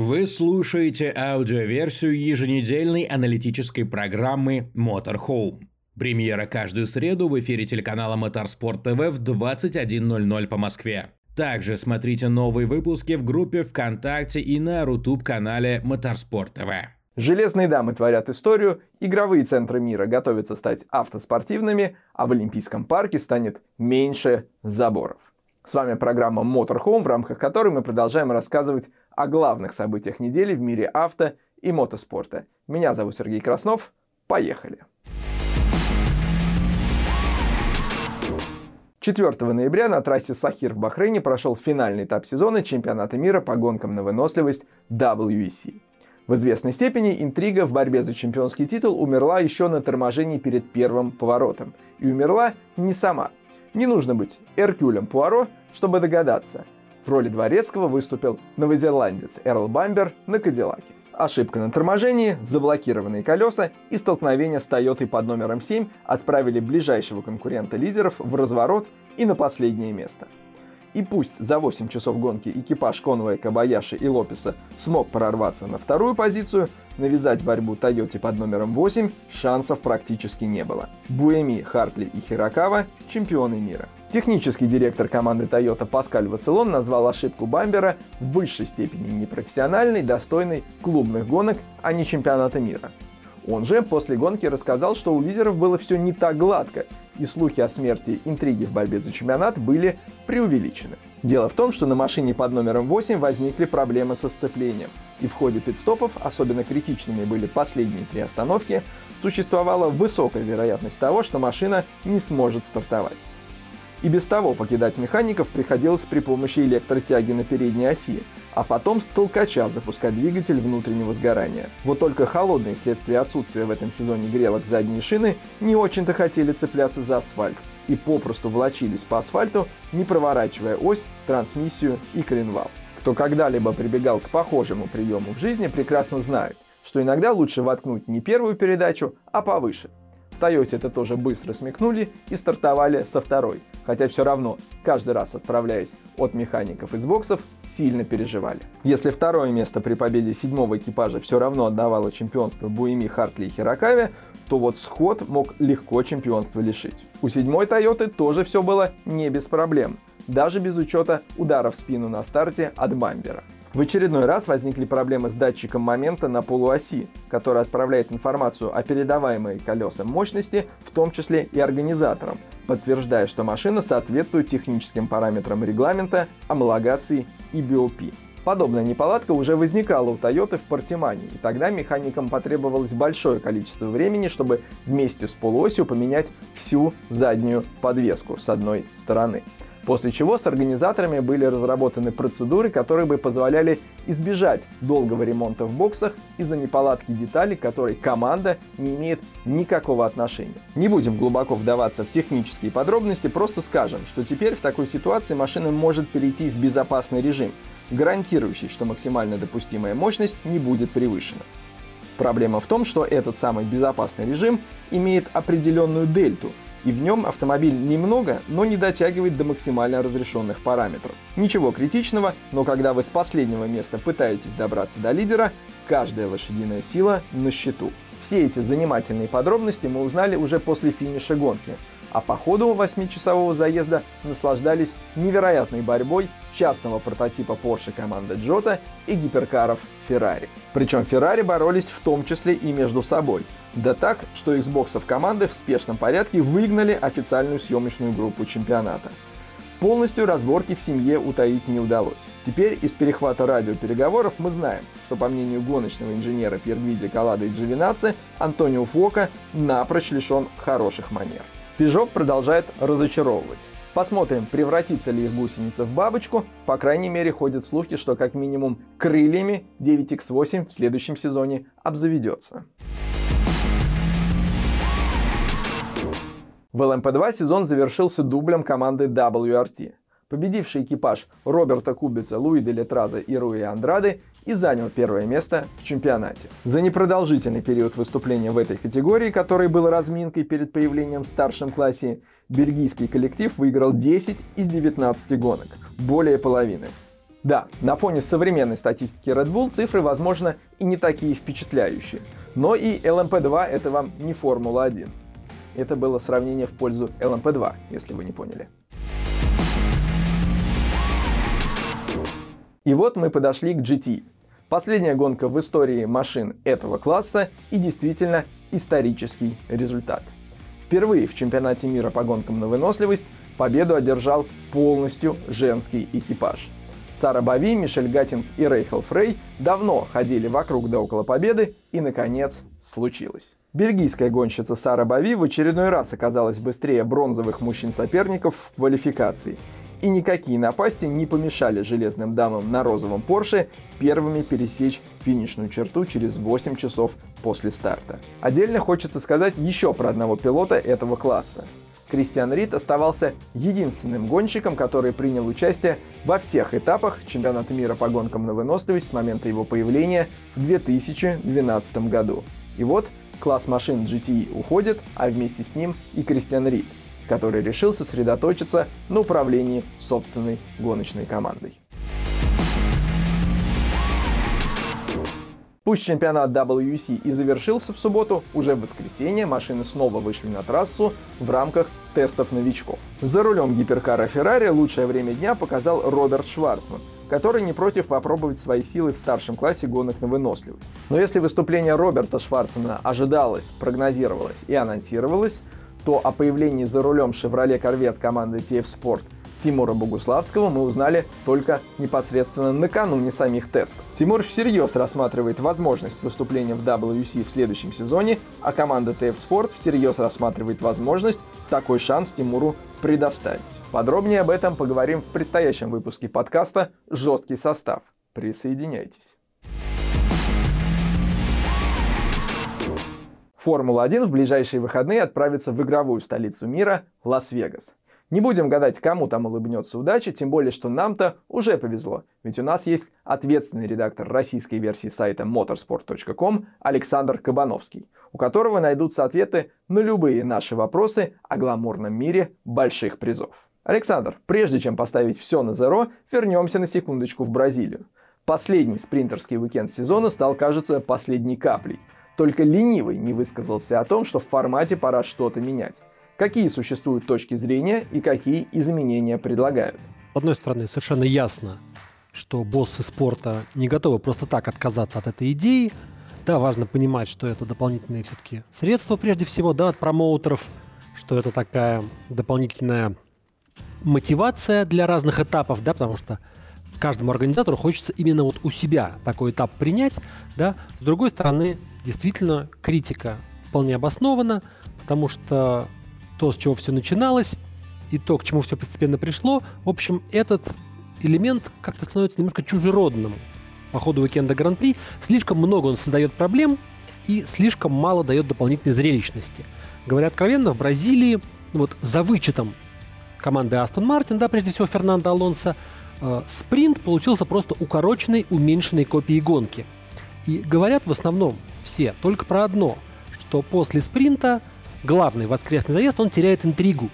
Вы слушаете аудиоверсию еженедельной аналитической программы Motorhome. Премьера каждую среду в эфире телеканала Motorsport TV в 21.00 по Москве. Также смотрите новые выпуски в группе ВКонтакте и на Рутуб-канале Motorsport TV. Железные дамы творят историю, игровые центры мира готовятся стать автоспортивными, а в Олимпийском парке станет меньше заборов. С вами программа Motorhome, в рамках которой мы продолжаем рассказывать о главных событиях недели в мире авто и мотоспорта. Меня зовут Сергей Краснов. Поехали! 4 ноября на трассе Сахир в Бахрейне прошел финальный этап сезона чемпионата мира по гонкам на выносливость WEC. В известной степени интрига в борьбе за чемпионский титул умерла еще на торможении перед первым поворотом. И умерла не сама – не нужно быть Эркюлем Пуаро, чтобы догадаться. В роли дворецкого выступил новозеландец Эрл Бамбер на Кадиллаке. Ошибка на торможении, заблокированные колеса и столкновение с Тойотой под номером 7 отправили ближайшего конкурента лидеров в разворот и на последнее место – и пусть за 8 часов гонки экипаж Конвоя, Кабаяши и Лопеса смог прорваться на вторую позицию, навязать борьбу Тойоте под номером 8 шансов практически не было. Буэми, Хартли и Хирокава – чемпионы мира. Технический директор команды Toyota Паскаль Василон назвал ошибку Бамбера в высшей степени непрофессиональной, достойной клубных гонок, а не чемпионата мира. Он же после гонки рассказал, что у лидеров было все не так гладко, и слухи о смерти интриги в борьбе за чемпионат были преувеличены. Дело в том, что на машине под номером 8 возникли проблемы со сцеплением, и в ходе пидстопов, особенно критичными были последние три остановки, существовала высокая вероятность того, что машина не сможет стартовать. И без того покидать механиков приходилось при помощи электротяги на передней оси, а потом с толкача запускать двигатель внутреннего сгорания. Вот только холодные вследствие отсутствия в этом сезоне грелок задней шины не очень-то хотели цепляться за асфальт и попросту волочились по асфальту, не проворачивая ось, трансмиссию и коленвал. Кто когда-либо прибегал к похожему приему в жизни, прекрасно знает, что иногда лучше воткнуть не первую передачу, а повыше – в Toyota это тоже быстро смекнули и стартовали со второй. Хотя все равно, каждый раз отправляясь от механиков из боксов, сильно переживали. Если второе место при победе седьмого экипажа все равно отдавало чемпионство Буэми, Хартли и Хирокаве, то вот сход мог легко чемпионство лишить. У седьмой Тойоты тоже все было не без проблем, даже без учета удара в спину на старте от бампера. В очередной раз возникли проблемы с датчиком момента на полуоси, который отправляет информацию о передаваемой колесам мощности, в том числе и организаторам, подтверждая, что машина соответствует техническим параметрам регламента, амалогации и BOP. Подобная неполадка уже возникала у Toyota в Портимане, и тогда механикам потребовалось большое количество времени, чтобы вместе с полуосью поменять всю заднюю подвеску с одной стороны. После чего с организаторами были разработаны процедуры, которые бы позволяли избежать долгого ремонта в боксах из-за неполадки деталей, к которой команда не имеет никакого отношения. Не будем глубоко вдаваться в технические подробности, просто скажем, что теперь в такой ситуации машина может перейти в безопасный режим, гарантирующий, что максимально допустимая мощность не будет превышена. Проблема в том, что этот самый безопасный режим имеет определенную дельту, и в нем автомобиль немного, но не дотягивает до максимально разрешенных параметров. Ничего критичного, но когда вы с последнего места пытаетесь добраться до лидера, каждая лошадиная сила на счету. Все эти занимательные подробности мы узнали уже после финиша гонки, а по ходу 8-часового заезда наслаждались невероятной борьбой частного прототипа Porsche команды Джота и гиперкаров Ferrari. Причем Ferrari боролись в том числе и между собой. Да так, что боксов команды в спешном порядке выгнали официальную съемочную группу чемпионата. Полностью разборки в семье утаить не удалось. Теперь из перехвата радиопереговоров мы знаем, что по мнению гоночного инженера Пергвиди Калада и Джовинаци, Антонио Фуока напрочь лишен хороших манер. Пежок продолжает разочаровывать. Посмотрим, превратится ли их гусеница в бабочку. По крайней мере, ходят слухи, что как минимум крыльями 9X8 в следующем сезоне обзаведется. В ЛМП-2 сезон завершился дублем команды WRT. Победивший экипаж Роберта Кубица, Луи де Летраза и Руи Андрады и занял первое место в чемпионате. За непродолжительный период выступления в этой категории, который был разминкой перед появлением в старшем классе, бельгийский коллектив выиграл 10 из 19 гонок, более половины. Да, на фоне современной статистики Red Bull цифры, возможно, и не такие впечатляющие. Но и LMP2 это вам не Формула-1. Это было сравнение в пользу LMP2, если вы не поняли. И вот мы подошли к GT. Последняя гонка в истории машин этого класса и действительно исторический результат. Впервые в чемпионате мира по гонкам на выносливость победу одержал полностью женский экипаж. Сара Бави, Мишель Гаттинг и Рейхел Фрей давно ходили вокруг да около победы, и, наконец, случилось. Бельгийская гонщица Сара Бави в очередной раз оказалась быстрее бронзовых мужчин-соперников в квалификации. И никакие напасти не помешали железным дамам на розовом Порше первыми пересечь финишную черту через 8 часов после старта. Отдельно хочется сказать еще про одного пилота этого класса. Кристиан Рид оставался единственным гонщиком, который принял участие во всех этапах чемпионата мира по гонкам на выносливость с момента его появления в 2012 году. И вот класс машин GTE уходит, а вместе с ним и Кристиан Рид, который решил сосредоточиться на управлении собственной гоночной командой. Пусть чемпионат WEC и завершился в субботу, уже в воскресенье машины снова вышли на трассу в рамках тестов новичков. За рулем гиперкара Ferrari лучшее время дня показал Роберт Шварцман, который не против попробовать свои силы в старшем классе гонок на выносливость. Но если выступление Роберта Шварцмана ожидалось, прогнозировалось и анонсировалось, то о появлении за рулем Chevrolet Corvette команды TF Sport – Тимура Богуславского мы узнали только непосредственно накануне самих тестов. Тимур всерьез рассматривает возможность выступления в WC в следующем сезоне, а команда TF Sport всерьез рассматривает возможность такой шанс Тимуру предоставить. Подробнее об этом поговорим в предстоящем выпуске подкаста «Жесткий состав». Присоединяйтесь. Формула-1 в ближайшие выходные отправится в игровую столицу мира – Лас-Вегас. Не будем гадать, кому там улыбнется удача, тем более, что нам-то уже повезло, ведь у нас есть ответственный редактор российской версии сайта motorsport.com Александр Кабановский, у которого найдутся ответы на любые наши вопросы о гламурном мире больших призов. Александр, прежде чем поставить все на зеро, вернемся на секундочку в Бразилию. Последний спринтерский уикенд сезона стал, кажется, последней каплей. Только ленивый не высказался о том, что в формате пора что-то менять какие существуют точки зрения и какие изменения предлагают. С одной стороны, совершенно ясно, что боссы спорта не готовы просто так отказаться от этой идеи. Да, важно понимать, что это дополнительные все-таки средства, прежде всего, да, от промоутеров, что это такая дополнительная мотивация для разных этапов, да, потому что каждому организатору хочется именно вот у себя такой этап принять, да. С другой стороны, действительно, критика вполне обоснована, потому что то, с чего все начиналось, и то, к чему все постепенно пришло. В общем, этот элемент как-то становится немножко чужеродным по ходу уикенда Гран-при. Слишком много он создает проблем и слишком мало дает дополнительной зрелищности. Говоря откровенно, в Бразилии, ну вот за вычетом команды Астон Мартин, да, прежде всего Фернандо Алонсо, спринт получился просто укороченной, уменьшенной копией гонки. И говорят в основном все только про одно, что после спринта главный воскресный заезд, он теряет интригу.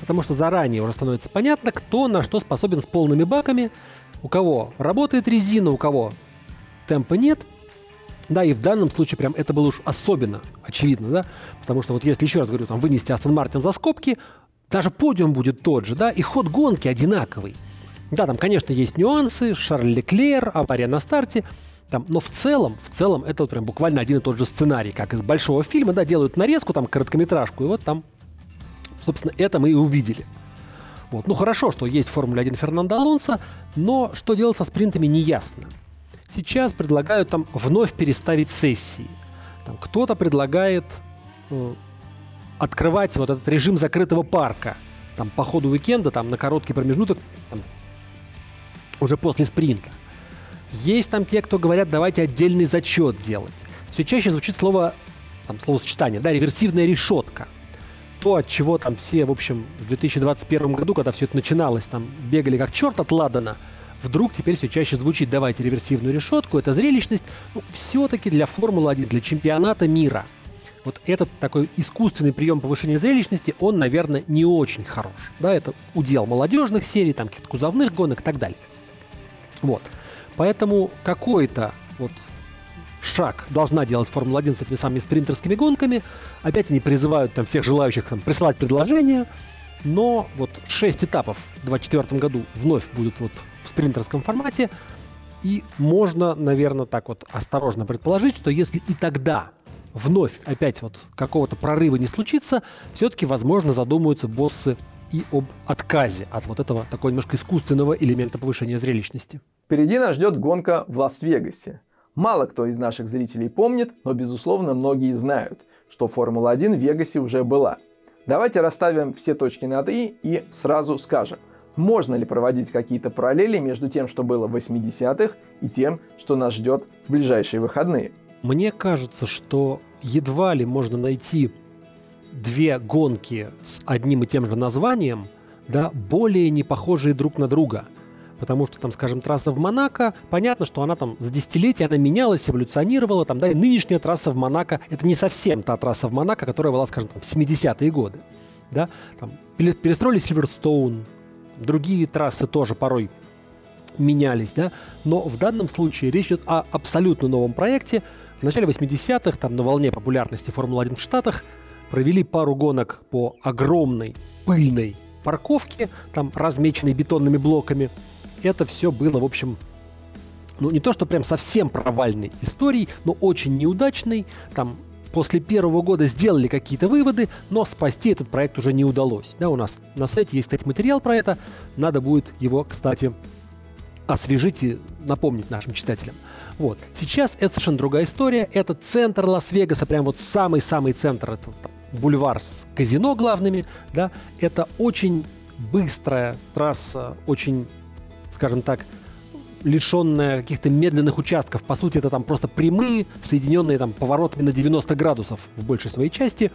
Потому что заранее уже становится понятно, кто на что способен с полными баками, у кого работает резина, у кого темпа нет. Да, и в данном случае прям это было уж особенно очевидно, да, потому что вот если еще раз говорю, там вынести Астон Мартин за скобки, даже подиум будет тот же, да, и ход гонки одинаковый. Да, там, конечно, есть нюансы, Шарль Леклер, авария на старте, там, но в целом, в целом это вот прям буквально один и тот же сценарий, как из большого фильма, да, делают нарезку, там, короткометражку, и вот там, собственно, это мы и увидели. Вот. Ну хорошо, что есть в Формуле 1 Фернандо Алонсо, но что делать со спринтами не ясно. Сейчас предлагают там вновь переставить сессии. Там кто-то предлагает э, открывать вот этот режим закрытого парка. Там по ходу уикенда, там на короткий промежуток, там, уже после спринта. Есть там те, кто говорят, давайте отдельный зачет делать. Все чаще звучит слово, там, словосочетание, да, реверсивная решетка. То, от чего там все, в общем, в 2021 году, когда все это начиналось, там бегали как черт от Ладана, вдруг теперь все чаще звучит «давайте реверсивную решетку», это зрелищность, ну, все-таки для Формулы-1, для чемпионата мира. Вот этот такой искусственный прием повышения зрелищности, он, наверное, не очень хорош. Да, это удел молодежных серий, там каких-то кузовных гонок и так далее. Вот. Поэтому какой-то вот шаг должна делать Формула-1 с этими самыми спринтерскими гонками. Опять они призывают там всех желающих там присылать предложения. Но вот 6 этапов в 2024 году вновь будут вот в спринтерском формате. И можно, наверное, так вот осторожно предположить, что если и тогда вновь опять вот какого-то прорыва не случится, все-таки, возможно, задумаются боссы и об отказе от вот этого такого немножко искусственного элемента повышения зрелищности. Впереди нас ждет гонка в Лас-Вегасе. Мало кто из наших зрителей помнит, но, безусловно, многие знают, что Формула-1 в Вегасе уже была. Давайте расставим все точки над «и» и сразу скажем, можно ли проводить какие-то параллели между тем, что было в 80-х, и тем, что нас ждет в ближайшие выходные. Мне кажется, что едва ли можно найти две гонки с одним и тем же названием, да, более не похожие друг на друга – потому что там, скажем, трасса в Монако, понятно, что она там за десятилетия она менялась, эволюционировала, там, да, и нынешняя трасса в Монако, это не совсем та трасса в Монако, которая была, скажем, там, в 70-е годы, да, там, перестроили Сильверстоун, другие трассы тоже порой менялись, да, но в данном случае речь идет о абсолютно новом проекте. В начале 80-х, там, на волне популярности Формулы-1 в Штатах, провели пару гонок по огромной пыльной парковке, там размеченной бетонными блоками, это все было, в общем, ну не то, что прям совсем провальной историей, но очень неудачной. Там после первого года сделали какие-то выводы, но спасти этот проект уже не удалось. Да, у нас на сайте есть, кстати, материал про это. Надо будет его, кстати, освежить и напомнить нашим читателям. Вот. Сейчас это совершенно другая история. Это центр Лас-Вегаса, прям вот самый-самый центр. Это там, бульвар с казино главными. Да. Это очень быстрая трасса, очень скажем так, лишенная каких-то медленных участков. По сути, это там просто прямые, соединенные там поворотами на 90 градусов в большей своей части.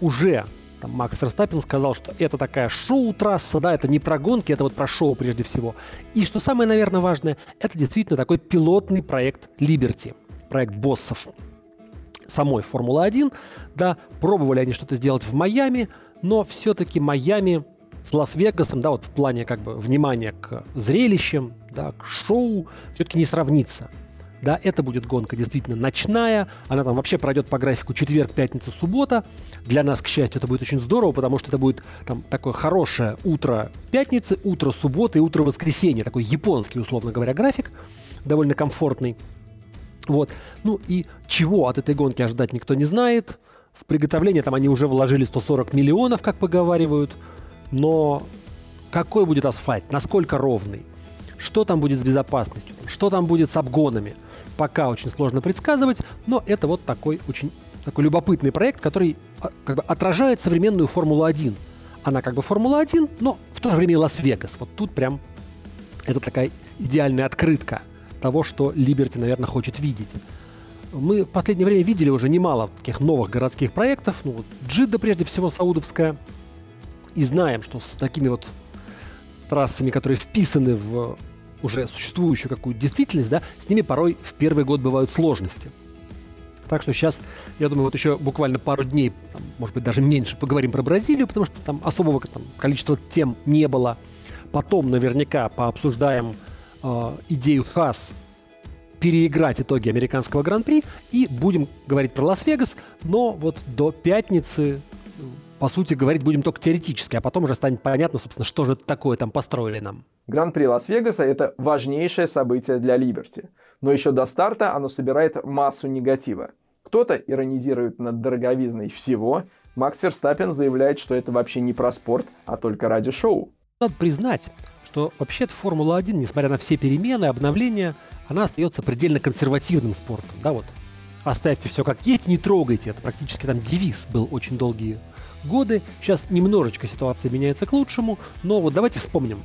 Уже там Макс Ферстаппин сказал, что это такая шоу-трасса, да, это не про гонки, это вот про шоу прежде всего. И что самое, наверное, важное, это действительно такой пилотный проект Liberty, проект боссов самой Формулы-1. Да, пробовали они что-то сделать в Майами, но все-таки Майами с Лас-Вегасом, да, вот в плане как бы внимания к зрелищам, да, к шоу, все-таки не сравнится. Да, это будет гонка действительно ночная. Она там вообще пройдет по графику четверг, пятница, суббота. Для нас, к счастью, это будет очень здорово, потому что это будет там такое хорошее утро пятницы, утро субботы и утро воскресенья. Такой японский, условно говоря, график. Довольно комфортный. Вот. Ну и чего от этой гонки ожидать никто не знает. В приготовление там они уже вложили 140 миллионов, как поговаривают но какой будет асфальт, насколько ровный, что там будет с безопасностью, что там будет с обгонами, пока очень сложно предсказывать, но это вот такой очень такой любопытный проект, который а, как бы отражает современную Формулу-1. Она как бы Формула-1, но в то же время и Лас-Вегас. Вот тут прям это такая идеальная открытка того, что Либерти, наверное, хочет видеть. Мы в последнее время видели уже немало таких новых городских проектов. Ну, вот Джидда, прежде всего, саудовская, и знаем, что с такими вот трассами, которые вписаны в уже существующую какую-то действительность, да, с ними порой в первый год бывают сложности. Так что сейчас, я думаю, вот еще буквально пару дней, там, может быть, даже меньше поговорим про Бразилию, потому что там особого там, количества тем не было. Потом наверняка пообсуждаем э, идею Haas переиграть итоги американского гран-при и будем говорить про Лас-Вегас, но вот до пятницы по сути, говорить будем только теоретически, а потом уже станет понятно, собственно, что же такое там построили нам. Гран-при Лас-Вегаса – это важнейшее событие для Liberty. Но еще до старта оно собирает массу негатива. Кто-то иронизирует над дороговизной всего, Макс Ферстаппен заявляет, что это вообще не про спорт, а только ради шоу. Надо признать, что вообще-то Формула-1, несмотря на все перемены, обновления, она остается предельно консервативным спортом. Да, вот. Оставьте все как есть, не трогайте. Это практически там девиз был очень долгие годы. Сейчас немножечко ситуация меняется к лучшему, но вот давайте вспомним.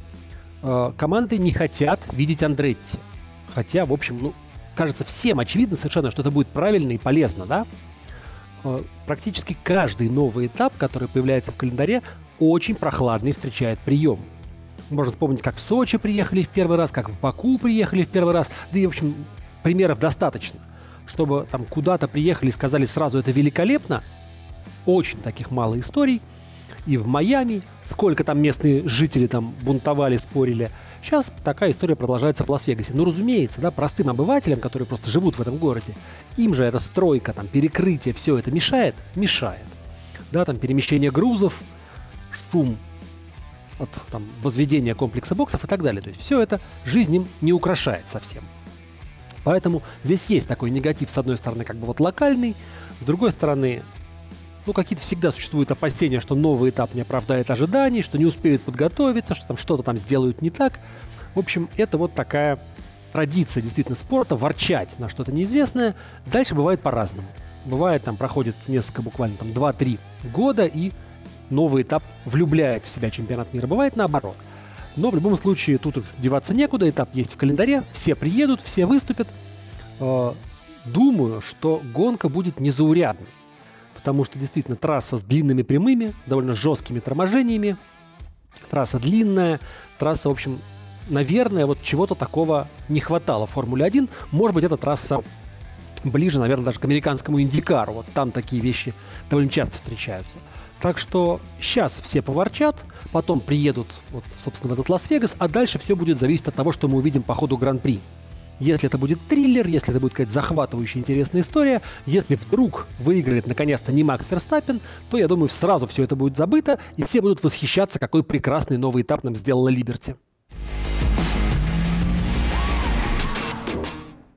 Э, команды не хотят видеть Андретти. Хотя, в общем, ну, кажется всем очевидно совершенно, что это будет правильно и полезно, да? Э, практически каждый новый этап, который появляется в календаре, очень прохладный встречает прием. Можно вспомнить, как в Сочи приехали в первый раз, как в Баку приехали в первый раз. Да и, в общем, примеров достаточно. Чтобы там куда-то приехали и сказали сразу, это великолепно, очень таких мало историй. и в Майами, сколько там местные жители там бунтовали, спорили. Сейчас такая история продолжается в Лас-Вегасе. Ну, разумеется, да, простым обывателям, которые просто живут в этом городе, им же эта стройка, там, перекрытие, все это мешает? Мешает. Да, там перемещение грузов, шум от там, возведения комплекса боксов и так далее. То есть все это жизнь им не украшает совсем. Поэтому здесь есть такой негатив, с одной стороны, как бы вот локальный, с другой стороны, ну, какие-то всегда существуют опасения, что новый этап не оправдает ожиданий, что не успеют подготовиться, что там что-то там сделают не так. В общем, это вот такая традиция действительно спорта, ворчать на что-то неизвестное. Дальше бывает по-разному. Бывает, там проходит несколько, буквально там 2-3 года, и новый этап влюбляет в себя чемпионат мира. Бывает наоборот. Но в любом случае тут уж деваться некуда, этап есть в календаре, все приедут, все выступят. Э, думаю, что гонка будет незаурядной, потому что действительно трасса с длинными прямыми, довольно жесткими торможениями, трасса длинная, трасса, в общем, наверное, вот чего-то такого не хватало в Формуле 1. Может быть, эта трасса ближе, наверное, даже к американскому Индикару. Вот там такие вещи довольно часто встречаются. Так что сейчас все поворчат, потом приедут, вот, собственно, в этот Лас-Вегас, а дальше все будет зависеть от того, что мы увидим по ходу Гран-при. Если это будет триллер, если это будет какая-то захватывающая интересная история, если вдруг выиграет наконец-то не Макс Ферстаппен, то, я думаю, сразу все это будет забыто, и все будут восхищаться, какой прекрасный новый этап нам сделала Либерти.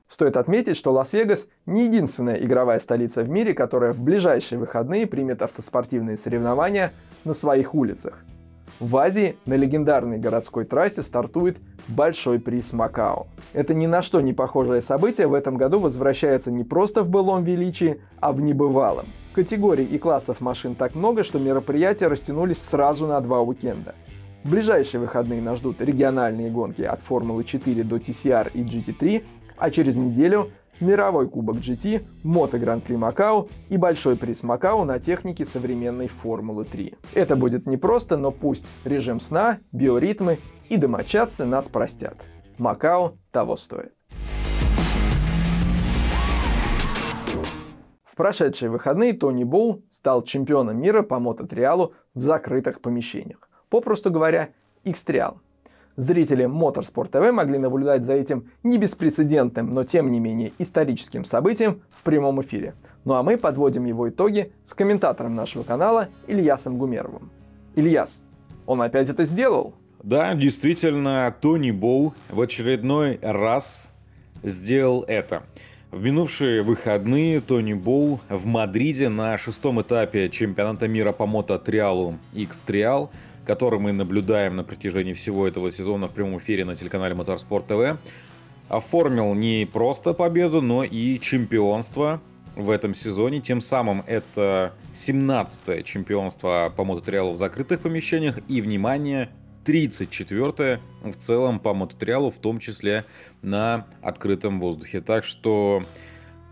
Стоит отметить, что Лас-Вегас не единственная игровая столица в мире, которая в ближайшие выходные примет автоспортивные соревнования на своих улицах. В Азии на легендарной городской трассе стартует Большой приз Макао. Это ни на что не похожее событие в этом году возвращается не просто в былом величии, а в небывалом. Категорий и классов машин так много, что мероприятия растянулись сразу на два уикенда. В ближайшие выходные нас ждут региональные гонки от Формулы 4 до TCR и GT3, а через неделю мировой кубок GT, мото Гран-при Макао и большой приз Макао на технике современной Формулы 3. Это будет непросто, но пусть режим сна, биоритмы и домочадцы нас простят. Макао того стоит. В прошедшие выходные Тони Боу стал чемпионом мира по мототриалу в закрытых помещениях. Попросту говоря, X-триал. Зрители Motorsport TV могли наблюдать за этим не беспрецедентным, но тем не менее историческим событием в прямом эфире. Ну а мы подводим его итоги с комментатором нашего канала Ильясом Гумеровым. Ильяс, он опять это сделал? Да, действительно, Тони Боу в очередной раз сделал это. В минувшие выходные Тони Боу в Мадриде на шестом этапе чемпионата мира по мототриалу X-Trial – который мы наблюдаем на протяжении всего этого сезона в прямом эфире на телеканале Моторспорт ТВ, оформил не просто победу, но и чемпионство в этом сезоне. Тем самым это 17-е чемпионство по мототриалу в закрытых помещениях и, внимание, 34-е в целом по мототриалу, в том числе на открытом воздухе. Так что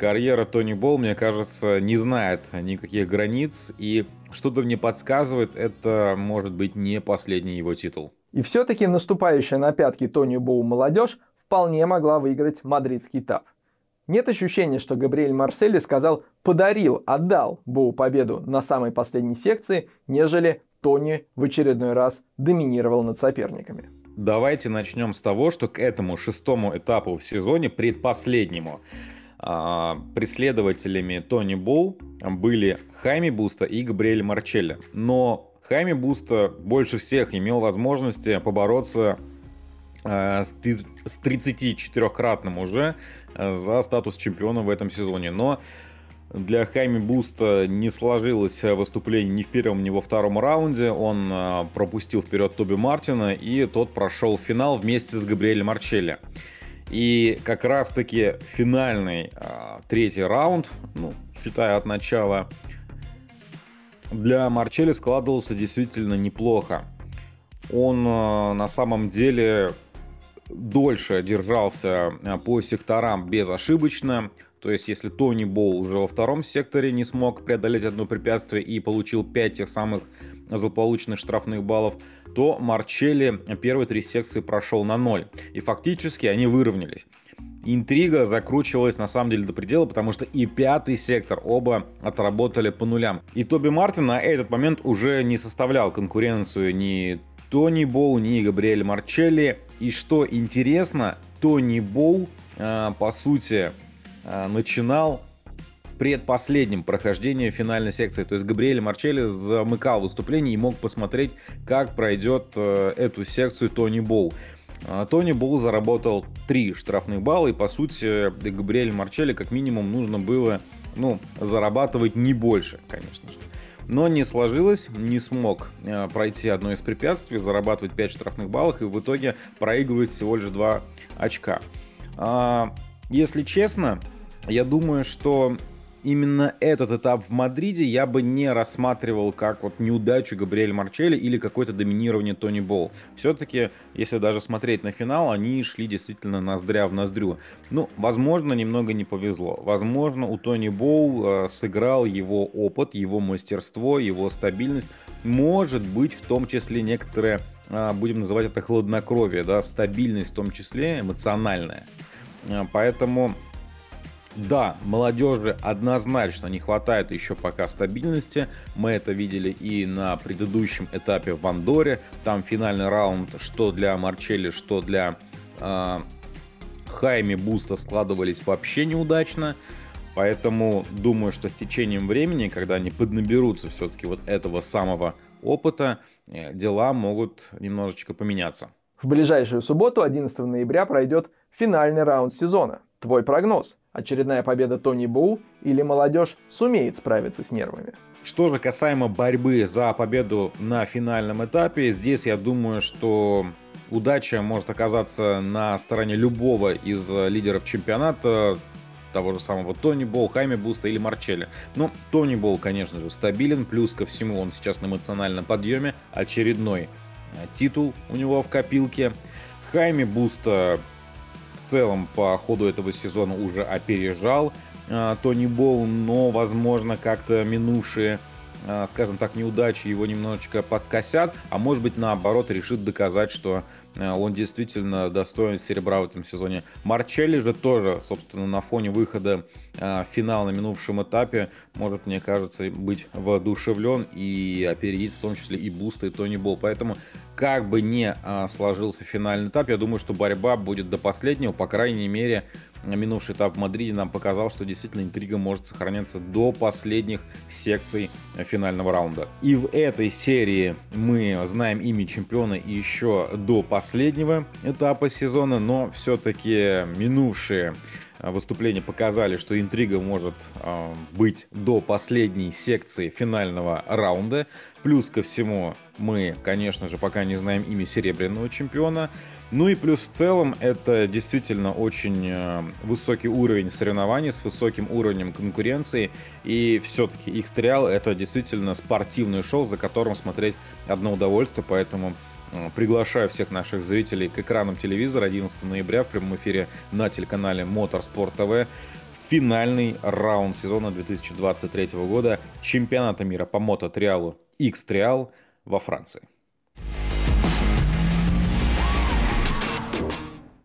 карьера Тони Болл, мне кажется, не знает никаких границ, и что-то мне подсказывает, это может быть не последний его титул. И все-таки наступающая на пятки Тони Боу молодежь вполне могла выиграть мадридский этап. Нет ощущения, что Габриэль Марсели сказал «подарил, отдал» Боу победу на самой последней секции, нежели Тони в очередной раз доминировал над соперниками. Давайте начнем с того, что к этому шестому этапу в сезоне, предпоследнему, преследователями Тони Боу были Хайме Бусто и Габриэль Марчелли. Но Хайме Бусто больше всех имел возможности побороться а, с 34-кратным уже а, за статус чемпиона в этом сезоне. Но для Хайме Бусто не сложилось выступление ни в первом, ни во втором раунде. Он пропустил вперед Тоби Мартина, и тот прошел финал вместе с Габриэлем Марчелли. И как раз-таки финальный а, третий раунд, ну, считая от начала, для Марчелли складывался действительно неплохо. Он а, на самом деле дольше держался а, по секторам безошибочно. То есть, если Тони Бол уже во втором секторе не смог преодолеть одно препятствие и получил 5 тех самых злополучных штрафных баллов, то Марчелли первые три секции прошел на ноль. И фактически они выровнялись. интрига закручивалась на самом деле до предела, потому что и пятый сектор оба отработали по нулям. И Тоби Мартин на этот момент уже не составлял конкуренцию ни Тони Боу, ни Габриэль Марчелли. И что интересно, Тони Боу, э, по сути, э, начинал предпоследнем прохождении финальной секции. То есть Габриэль Марчелли замыкал выступление и мог посмотреть, как пройдет э, эту секцию Тони Боу. А, Тони Болл заработал 3 штрафных балла, и по сути Габриэль Марчелли как минимум нужно было ну, зарабатывать не больше, конечно же. Но не сложилось, не смог э, пройти одно из препятствий, зарабатывать 5 штрафных баллов и в итоге проигрывать всего лишь 2 очка. А, если честно, я думаю, что именно этот этап в Мадриде я бы не рассматривал как вот неудачу Габриэля Марчелли или какое-то доминирование Тони Болл. Все-таки, если даже смотреть на финал, они шли действительно ноздря в ноздрю. Ну, возможно, немного не повезло. Возможно, у Тони Болл э, сыграл его опыт, его мастерство, его стабильность. Может быть, в том числе некоторые, э, будем называть это хладнокровие, да, стабильность в том числе эмоциональная. Э, поэтому да, молодежи однозначно не хватает еще пока стабильности. Мы это видели и на предыдущем этапе в Андоре. Там финальный раунд что для Марчелли, что для э, Хайми Буста складывались вообще неудачно. Поэтому думаю, что с течением времени, когда они поднаберутся все-таки вот этого самого опыта, э, дела могут немножечко поменяться. В ближайшую субботу, 11 ноября, пройдет финальный раунд сезона. Твой прогноз? Очередная победа Тони Боу или молодежь сумеет справиться с нервами? Что же касаемо борьбы за победу на финальном этапе, здесь я думаю, что удача может оказаться на стороне любого из лидеров чемпионата, того же самого Тони Боу, Хайме Бусто или Марчелли. Но ну, Тони Боу, конечно же, стабилен, плюс ко всему он сейчас на эмоциональном подъеме, очередной э, титул у него в копилке. Хайме Бусто целом по ходу этого сезона уже опережал э, Тони Боу, но, возможно, как-то минувшие э, скажем так, неудачи его немножечко подкосят, а может быть наоборот решит доказать, что он действительно достоин серебра в этом сезоне. Марчелли же тоже, собственно, на фоне выхода в финал на минувшем этапе может, мне кажется, быть воодушевлен и опередить в том числе и Буста, и Тони Бол. Поэтому как бы не а, сложился финальный этап, я думаю, что борьба будет до последнего. По крайней мере, минувший этап в Мадриде нам показал, что действительно интрига может сохраняться до последних секций финального раунда. И в этой серии мы знаем имя чемпиона еще до последнего этапа сезона, но все-таки минувшие выступления показали, что интрига может э, быть до последней секции финального раунда. Плюс ко всему мы, конечно же, пока не знаем имя серебряного чемпиона. Ну и плюс в целом это действительно очень э, высокий уровень соревнований с высоким уровнем конкуренции. И все-таки X-Trial это действительно спортивное шоу, за которым смотреть одно удовольствие. Поэтому Э, приглашаю всех наших зрителей к экранам телевизора 11 ноября в прямом эфире на телеканале Motorsport TV финальный раунд сезона 2023 года чемпионата мира по мототриалу X-Trial во Франции.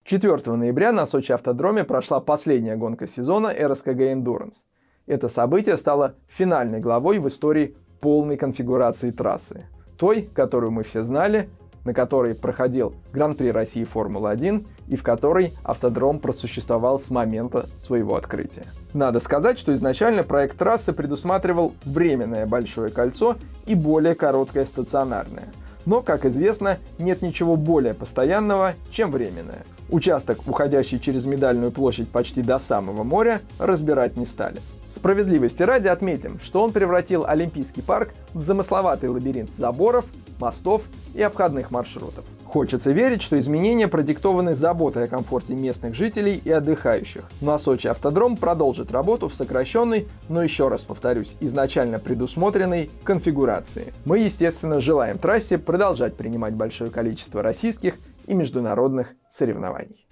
4 ноября на Сочи автодроме прошла последняя гонка сезона РСКГ Endurance. Это событие стало финальной главой в истории полной конфигурации трассы. Той, которую мы все знали, на которой проходил Гран-при России Формула-1 и в которой автодром просуществовал с момента своего открытия. Надо сказать, что изначально проект трассы предусматривал временное большое кольцо и более короткое стационарное. Но, как известно, нет ничего более постоянного, чем временное. Участок, уходящий через Медальную площадь почти до самого моря, разбирать не стали. Справедливости ради отметим, что он превратил Олимпийский парк в замысловатый лабиринт заборов, мостов и обходных маршрутов. Хочется верить, что изменения продиктованы заботой о комфорте местных жителей и отдыхающих. Ну а Сочи Автодром продолжит работу в сокращенной, но еще раз повторюсь, изначально предусмотренной конфигурации. Мы, естественно, желаем трассе продолжать принимать большое количество российских и международных соревнований.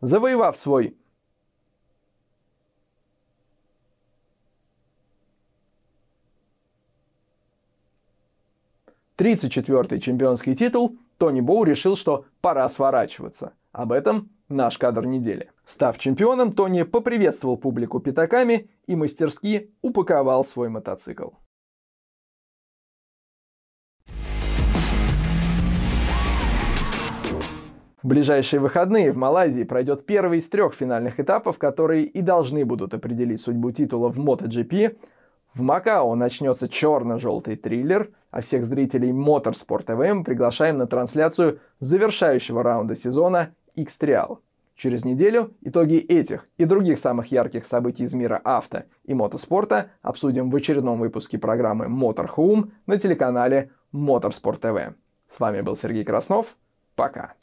Завоевав свой 34-й чемпионский титул, Тони Боу решил, что пора сворачиваться. Об этом наш кадр недели. Став чемпионом, Тони поприветствовал публику пятаками и мастерски упаковал свой мотоцикл. В ближайшие выходные в Малайзии пройдет первый из трех финальных этапов, которые и должны будут определить судьбу титула в MotoGP. В Макао начнется черно-желтый триллер, а всех зрителей Motorsport TV приглашаем на трансляцию завершающего раунда сезона X-Trial. Через неделю итоги этих и других самых ярких событий из мира авто и мотоспорта обсудим в очередном выпуске программы Motor Home на телеканале Motorsport TV. С вами был Сергей Краснов. Пока.